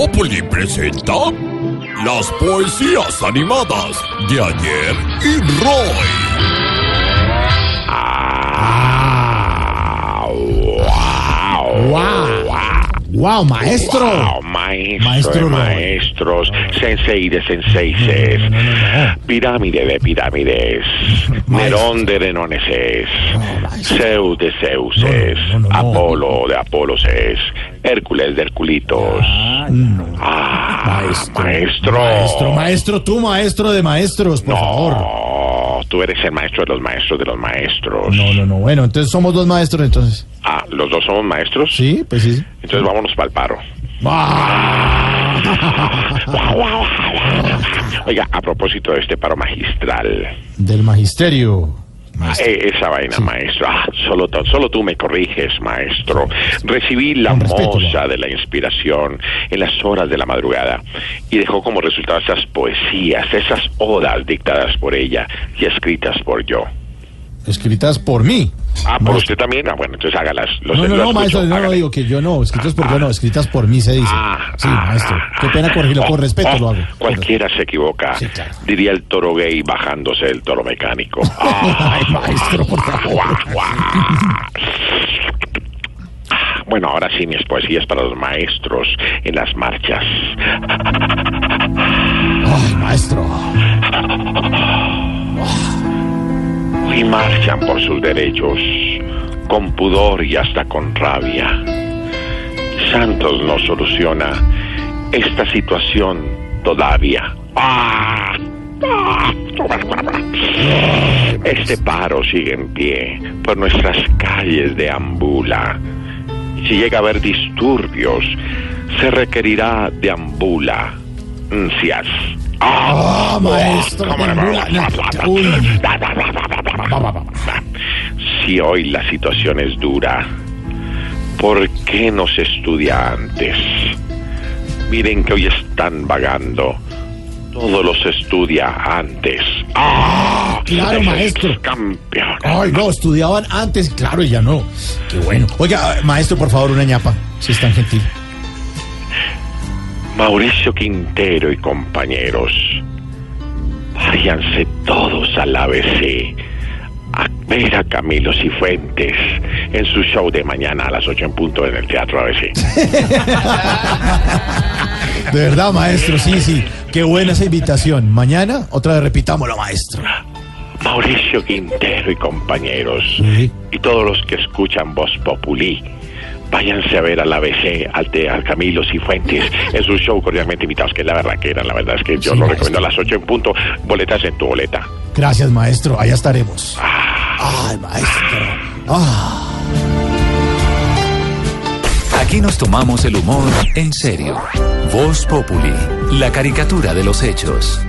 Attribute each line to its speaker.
Speaker 1: Populi presenta las poesías animadas de ayer y Roy.
Speaker 2: ¡Wow! ¡Wow, maestro!
Speaker 3: Wow, maestro
Speaker 2: Maestro
Speaker 3: de
Speaker 2: Roy.
Speaker 3: maestros, sensei de senseises,
Speaker 2: No, no, no, no.
Speaker 3: pirámide de pirámides, Nerón de Nenoneses. Zeus de Zeuses,
Speaker 2: No, no, no, no, no.
Speaker 3: Apolo de Apoloses, Hércules de Herculitos.
Speaker 2: No.
Speaker 3: Ah,
Speaker 2: Maestro.
Speaker 3: maestro.
Speaker 2: Maestro, maestro, tú, maestro de maestros, por favor.
Speaker 3: No, tú eres el maestro de los maestros de los maestros.
Speaker 2: No, no, no. Bueno, entonces somos dos maestros, entonces.
Speaker 3: Ah, ¿los dos somos maestros?
Speaker 2: Sí, pues sí.
Speaker 3: Entonces vámonos para el paro.
Speaker 2: ¡Ah!
Speaker 3: Oiga, a propósito de este paro magistral,
Speaker 2: Del magisterio.
Speaker 3: Eh, esa vaina, maestro, ah, solo, tú- solo tú me corriges, maestro. Recibí la moza de la inspiración en las horas de la madrugada y dejó como resultado esas poesías, esas odas dictadas por ella y escritas por yo.
Speaker 2: Escritas por mí.
Speaker 3: Ah, por usted también. Ah, bueno, entonces hágalas. Los,
Speaker 2: No, no,
Speaker 3: lo
Speaker 2: no, maestro, no, no
Speaker 3: hágale.
Speaker 2: digo que yo no, escritas por yo no, escritas por mí se dice.
Speaker 3: Ah,
Speaker 2: Sí,
Speaker 3: ah,
Speaker 2: maestro.
Speaker 3: ah,
Speaker 2: Qué pena
Speaker 3: ah.
Speaker 2: corregirlo, con
Speaker 3: Oh,
Speaker 2: respeto
Speaker 3: oh,
Speaker 2: lo hago.
Speaker 3: Cualquiera se equivoca, diría el toro gay bajándose del toro mecánico.
Speaker 2: Ay, maestro, por favor.
Speaker 3: Bueno, ahora sí, mis poesías para los maestros en las marchas. Marchan por sus derechos, con pudor y hasta con rabia. Santos no soluciona esta situación todavía. Este paro sigue en pie por nuestras calles de Ambula. Si llega a haber disturbios, se requerirá de ambula. Ansias.
Speaker 2: Ah, maestro,
Speaker 3: ¿Cómo no?
Speaker 2: de ambula. No, uy.
Speaker 3: Si hoy la situación es dura, ¿por qué no se estudia antes? Miren que hoy están vagando. Todo los estudia antes. ¡Ah!
Speaker 2: Claro, maestro.
Speaker 3: Campeón.
Speaker 2: Ay, no, estudiaban antes, claro, y ya no. Qué bueno. Oiga, maestro, por favor, una ñapa, si es tan gentil.
Speaker 3: Mauricio Quintero y compañeros, váyanse todos al ABC a ver a Camilo Cifuentes en su show de mañana a las 8 en punto en el Teatro ABC.
Speaker 2: De verdad, maestro, sí, sí. Qué buena esa invitación. Mañana, otra vez repitámoslo, maestro.
Speaker 3: Mauricio Quintero y compañeros,
Speaker 2: Sí.
Speaker 3: y todos los que escuchan Voz Populi, váyanse a ver al ABC, al, te- al Camilo Cifuentes, en su show cordialmente invitados, que es la verdad que eran, la verdad es que yo
Speaker 2: Sí,
Speaker 3: lo
Speaker 2: maestro.
Speaker 3: recomiendo a las 8 en punto, boletas en tu boleta.
Speaker 2: Gracias, maestro. Allá estaremos. Ay, maestro. Ah.
Speaker 4: Aquí nos tomamos el humor en serio. Voz Populi, la caricatura de los hechos.